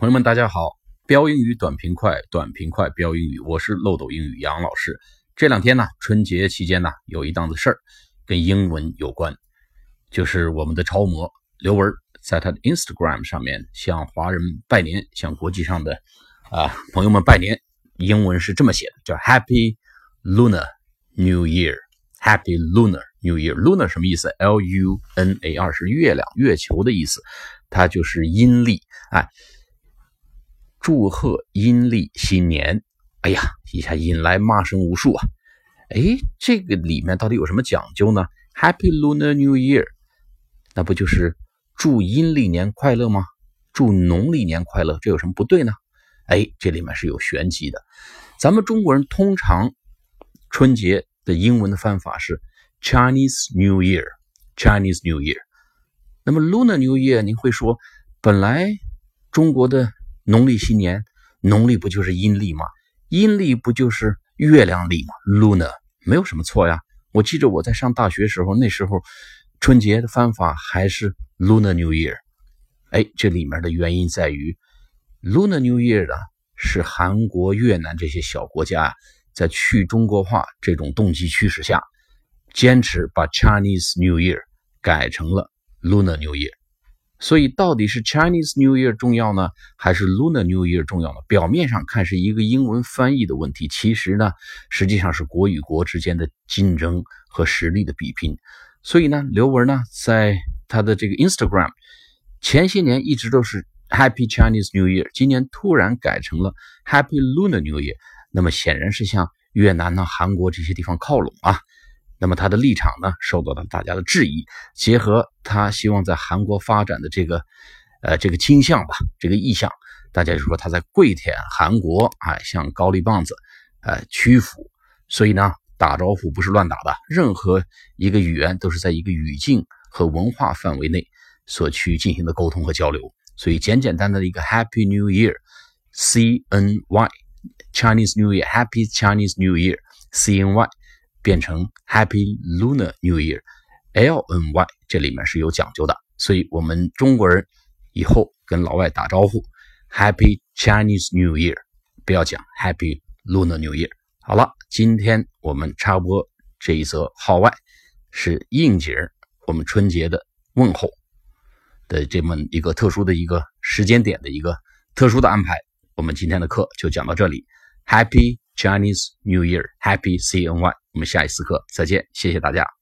朋友们，大家好！标英语短平快，短平快标英语，我是漏斗英语杨老师。这两天呢，春节期间呢，有一档子事儿跟英文有关，就是我们的超模刘文在他的 Instagram 上面向华人拜年，向国际上的啊朋友们拜年。英文是这么写的，叫 Happy Lunar New Year，Happy Lunar New Year。Lunar 什么意思？L U N A R 是月亮、月球的意思，它就是阴历，哎。祝贺阴历新年！哎呀，一下引来骂声无数啊！哎，这个里面到底有什么讲究呢？Happy Lunar New Year，那不就是祝阴历年快乐吗？祝农历年快乐，这有什么不对呢？哎，这里面是有玄机的。咱们中国人通常春节的英文的翻法是 Chinese New Year，Chinese New Year。那么 Lunar New Year，您会说，本来中国的。农历新年，农历不就是阴历吗？阴历不就是月亮历吗？Luna 没有什么错呀。我记着我在上大学时候，那时候春节的方法还是 Luna New Year。哎，这里面的原因在于 Luna New Year 呢，是韩国、越南这些小国家啊在去中国化这种动机驱使下，坚持把 Chinese New Year 改成了 Luna New Year。所以，到底是 Chinese New Year 重要呢，还是 Lunar New Year 重要呢？表面上看是一个英文翻译的问题，其实呢，实际上是国与国之间的竞争和实力的比拼。所以呢，刘文呢，在他的这个 Instagram 前些年一直都是 Happy Chinese New Year，今年突然改成了 Happy Lunar New Year，那么显然是向越南呢、韩国这些地方靠拢啊。那么他的立场呢，受到了大家的质疑。结合他希望在韩国发展的这个，呃，这个倾向吧，这个意向，大家就说他在跪舔韩国，哎，向高丽棒子，呃，屈服。所以呢，打招呼不是乱打的，任何一个语言都是在一个语境和文化范围内所去进行的沟通和交流。所以简简单单的一个 Happy New Year，C N Y，Chinese New Year，Happy Chinese New Year，C N Y。变成 Happy Lunar New Year，L N Y 这里面是有讲究的，所以我们中国人以后跟老外打招呼，Happy Chinese New Year，不要讲 Happy Lunar New Year。好了，今天我们插播这一则号外，是应景我们春节的问候的这么一个特殊的一个时间点的一个特殊的安排。我们今天的课就讲到这里，Happy Chinese New Year，Happy C N Y。我们下一次课再见，谢谢大家。